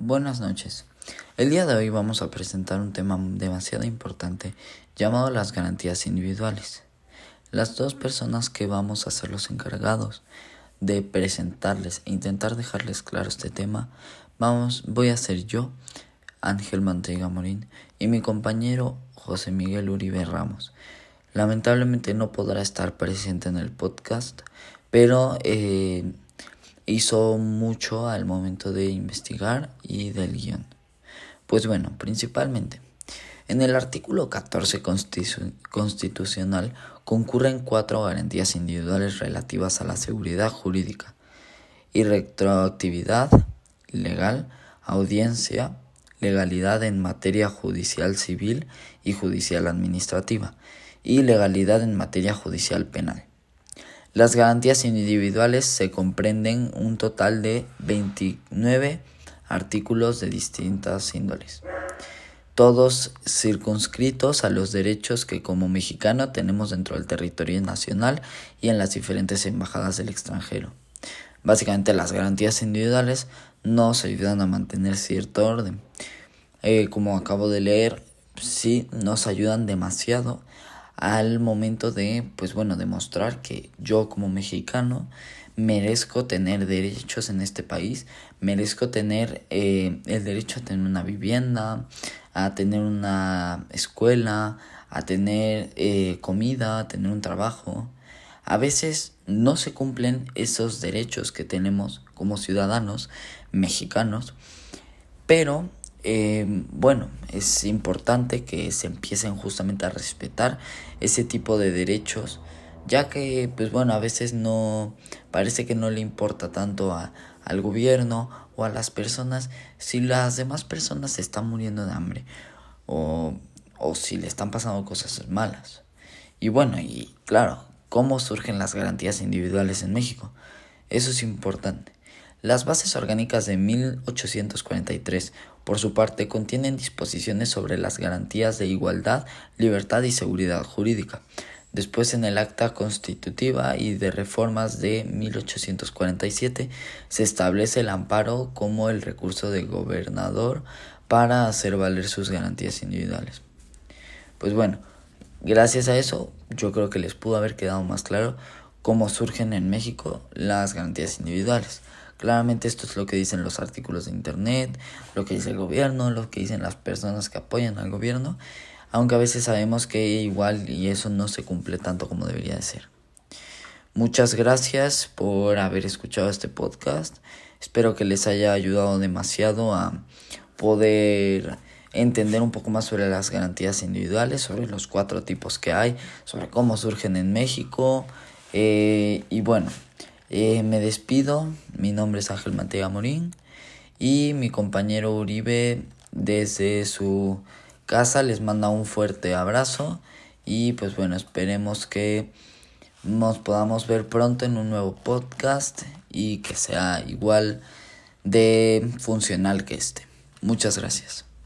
Buenas noches. El día de hoy vamos a presentar un tema demasiado importante llamado las garantías individuales. Las dos personas que vamos a ser los encargados de presentarles e intentar dejarles claro este tema, vamos, voy a ser yo, Ángel Manteiga Morín, y mi compañero José Miguel Uribe Ramos. Lamentablemente no podrá estar presente en el podcast, pero eh, hizo mucho al momento de investigar y del guion. Pues bueno, principalmente, en el artículo 14 constitucional concurren cuatro garantías individuales relativas a la seguridad jurídica y retroactividad legal, audiencia, legalidad en materia judicial civil y judicial administrativa y legalidad en materia judicial penal. Las garantías individuales se comprenden un total de 29 artículos de distintas índoles, todos circunscritos a los derechos que como mexicano tenemos dentro del territorio nacional y en las diferentes embajadas del extranjero. Básicamente las garantías individuales nos ayudan a mantener cierto orden. Eh, como acabo de leer, sí nos ayudan demasiado al momento de, pues bueno, demostrar que yo como mexicano merezco tener derechos en este país, merezco tener eh, el derecho a tener una vivienda, a tener una escuela, a tener eh, comida, a tener un trabajo. A veces no se cumplen esos derechos que tenemos como ciudadanos mexicanos, pero eh, bueno, es importante que se empiecen justamente a respetar ese tipo de derechos, ya que, pues bueno, a veces no, parece que no le importa tanto a, al gobierno o a las personas si las demás personas se están muriendo de hambre o, o si le están pasando cosas malas. Y bueno, y claro, ¿cómo surgen las garantías individuales en México? Eso es importante. Las bases orgánicas de 1843, por su parte, contienen disposiciones sobre las garantías de igualdad, libertad y seguridad jurídica. Después, en el Acta Constitutiva y de Reformas de 1847, se establece el amparo como el recurso del gobernador para hacer valer sus garantías individuales. Pues bueno, gracias a eso, yo creo que les pudo haber quedado más claro cómo surgen en México las garantías individuales. Claramente esto es lo que dicen los artículos de Internet, lo que dice el gobierno, lo que dicen las personas que apoyan al gobierno, aunque a veces sabemos que igual y eso no se cumple tanto como debería de ser. Muchas gracias por haber escuchado este podcast. Espero que les haya ayudado demasiado a poder entender un poco más sobre las garantías individuales, sobre los cuatro tipos que hay, sobre cómo surgen en México. Eh, y bueno, eh, me despido, mi nombre es Ángel Mantega Morín y mi compañero Uribe desde su casa les manda un fuerte abrazo y pues bueno, esperemos que nos podamos ver pronto en un nuevo podcast y que sea igual de funcional que este. Muchas gracias.